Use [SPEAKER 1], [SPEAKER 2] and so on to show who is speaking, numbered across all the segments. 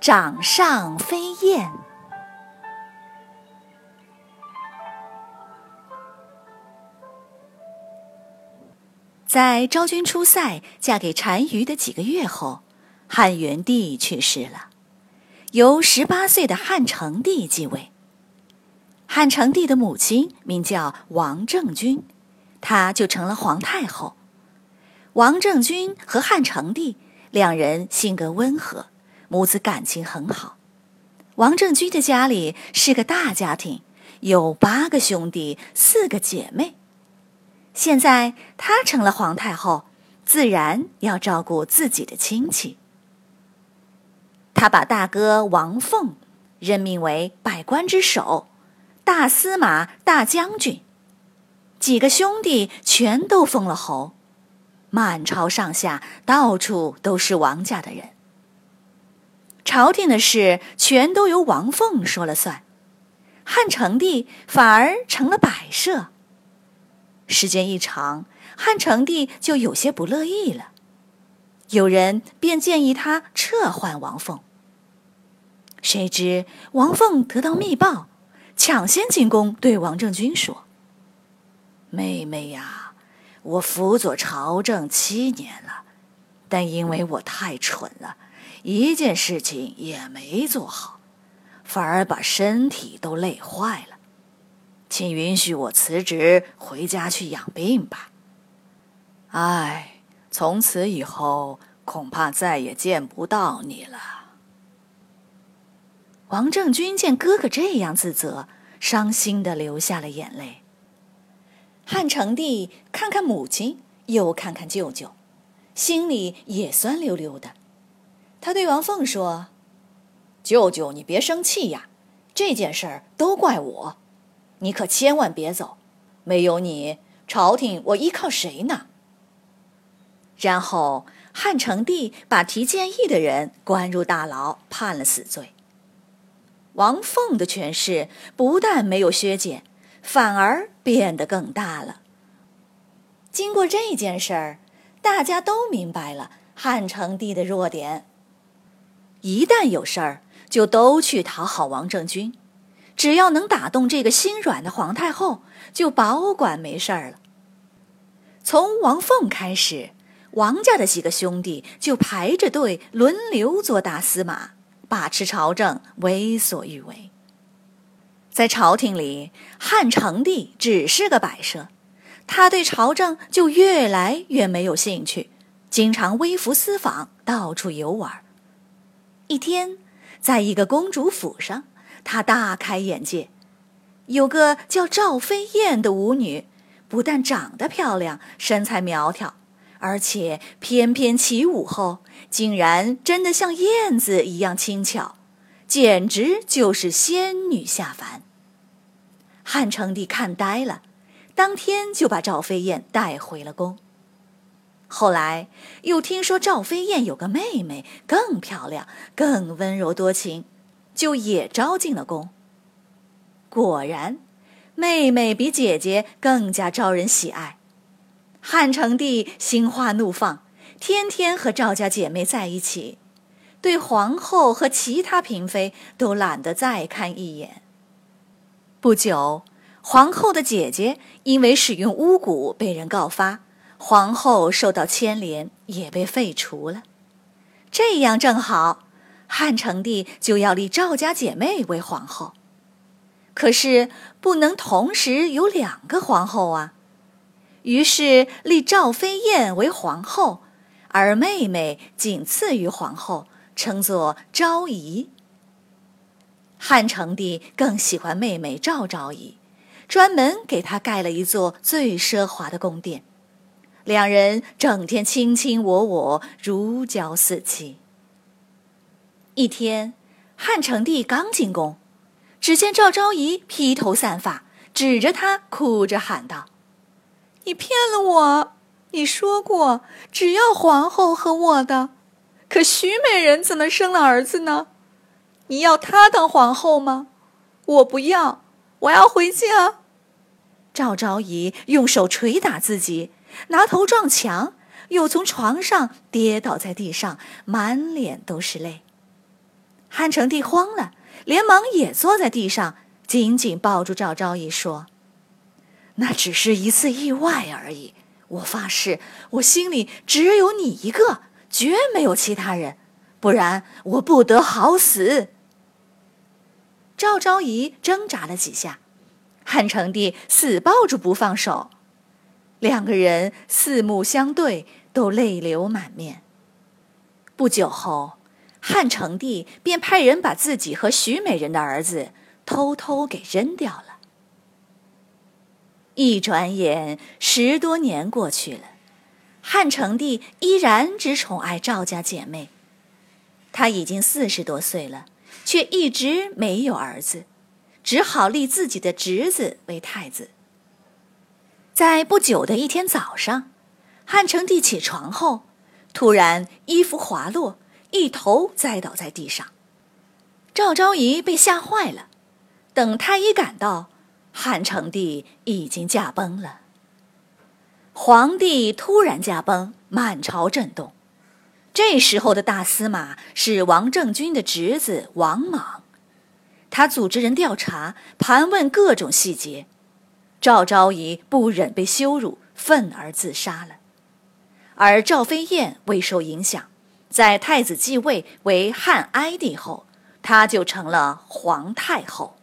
[SPEAKER 1] 掌上飞燕。在昭君出塞嫁给单于的几个月后，汉元帝去世了，由十八岁的汉成帝继位。汉成帝的母亲名叫王政君，她就成了皇太后。王政君和汉成帝两人性格温和。母子感情很好。王政君的家里是个大家庭，有八个兄弟，四个姐妹。现在她成了皇太后，自然要照顾自己的亲戚。他把大哥王凤任命为百官之首、大司马、大将军，几个兄弟全都封了侯，满朝上下到处都是王家的人。朝廷的事全都由王凤说了算，汉成帝反而成了摆设。时间一长，汉成帝就有些不乐意了，有人便建议他撤换王凤。谁知王凤得到密报，抢先进宫对王政君说：“妹妹呀，我辅佐朝政七年了，但因为我太蠢了。”一件事情也没做好，反而把身体都累坏了，请允许我辞职回家去养病吧。唉，从此以后恐怕再也见不到你了。王政君见哥哥这样自责，伤心的流下了眼泪。汉成帝看看母亲，又看看舅舅，心里也酸溜溜的。他对王凤说：“舅舅，你别生气呀，这件事儿都怪我，你可千万别走。没有你，朝廷我依靠谁呢？”然后汉成帝把提建议的人关入大牢，判了死罪。王凤的权势不但没有削减，反而变得更大了。经过这件事儿，大家都明白了汉成帝的弱点。一旦有事儿，就都去讨好王政君，只要能打动这个心软的皇太后，就保管没事儿了。从王凤开始，王家的几个兄弟就排着队轮流做大司马，把持朝政，为所欲为。在朝廷里，汉成帝只是个摆设，他对朝政就越来越没有兴趣，经常微服私访，到处游玩。一天，在一个公主府上，她大开眼界。有个叫赵飞燕的舞女，不但长得漂亮，身材苗条，而且翩翩起舞后，竟然真的像燕子一样轻巧，简直就是仙女下凡。汉成帝看呆了，当天就把赵飞燕带回了宫。后来又听说赵飞燕有个妹妹更漂亮、更温柔多情，就也招进了宫。果然，妹妹比姐姐更加招人喜爱。汉成帝心花怒放，天天和赵家姐妹在一起，对皇后和其他嫔妃都懒得再看一眼。不久，皇后的姐姐因为使用巫蛊被人告发。皇后受到牵连，也被废除了。这样正好，汉成帝就要立赵家姐妹为皇后。可是不能同时有两个皇后啊，于是立赵飞燕为皇后，而妹妹仅次于皇后，称作昭仪。汉成帝更喜欢妹妹赵昭仪，专门给她盖了一座最奢华的宫殿。两人整天卿卿我我，如胶似漆。一天，汉成帝刚进宫，只见赵昭仪披头散发，指着他哭着喊道：“你骗了我！你说过只要皇后和我的，可徐美人怎么生了儿子呢？你要她当皇后吗？我不要，我要回家！”赵昭仪用手捶打自己，拿头撞墙，又从床上跌倒在地上，满脸都是泪。汉成帝慌了，连忙也坐在地上，紧紧抱住赵昭仪，说：“那只是一次意外而已。我发誓，我心里只有你一个，绝没有其他人，不然我不得好死。”赵昭仪挣扎了几下，汉成帝死抱住不放手，两个人四目相对，都泪流满面。不久后。汉成帝便派人把自己和徐美人的儿子偷偷给扔掉了。一转眼，十多年过去了，汉成帝依然只宠爱赵家姐妹。他已经四十多岁了，却一直没有儿子，只好立自己的侄子为太子。在不久的一天早上，汉成帝起床后，突然衣服滑落。一头栽倒在地上，赵昭仪被吓坏了。等太医赶到，汉成帝已经驾崩了。皇帝突然驾崩，满朝震动。这时候的大司马是王政君的侄子王莽，他组织人调查，盘问各种细节。赵昭仪不忍被羞辱，愤而自杀了。而赵飞燕未受影响。在太子继位为汉哀帝后，她就成了皇太后。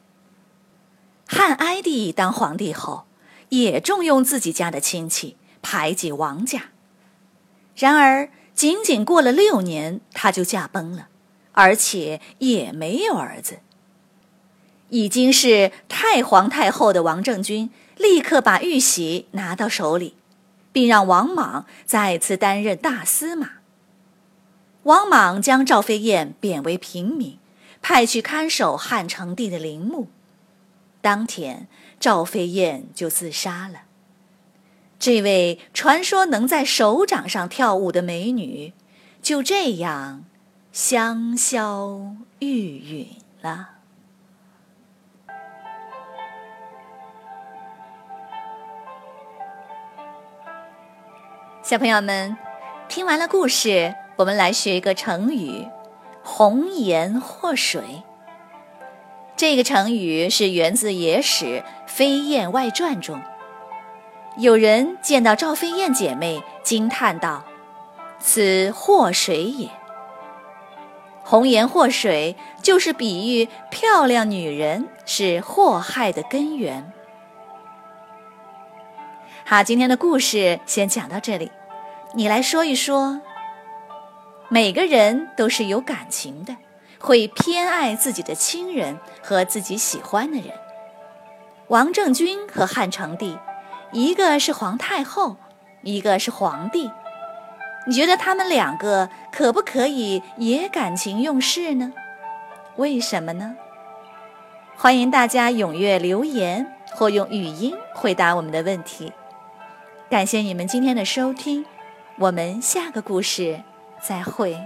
[SPEAKER 1] 汉哀帝当皇帝后，也重用自己家的亲戚，排挤王家。然而，仅仅过了六年，他就驾崩了，而且也没有儿子。已经是太皇太后的王政君，立刻把玉玺拿到手里，并让王莽再次担任大司马。王莽将赵飞燕贬为平民，派去看守汉成帝的陵墓。当天，赵飞燕就自杀了。这位传说能在手掌上跳舞的美女，就这样香消玉殒了。小朋友们，听完了故事。我们来学一个成语“红颜祸水”。这个成语是源自野史《飞燕外传》中。有人见到赵飞燕姐妹，惊叹道：“此祸水也。”“红颜祸水”就是比喻漂亮女人是祸害的根源。好，今天的故事先讲到这里，你来说一说。每个人都是有感情的，会偏爱自己的亲人和自己喜欢的人。王政君和汉成帝，一个是皇太后，一个是皇帝。你觉得他们两个可不可以也感情用事呢？为什么呢？欢迎大家踊跃留言或用语音回答我们的问题。感谢你们今天的收听，我们下个故事。再会。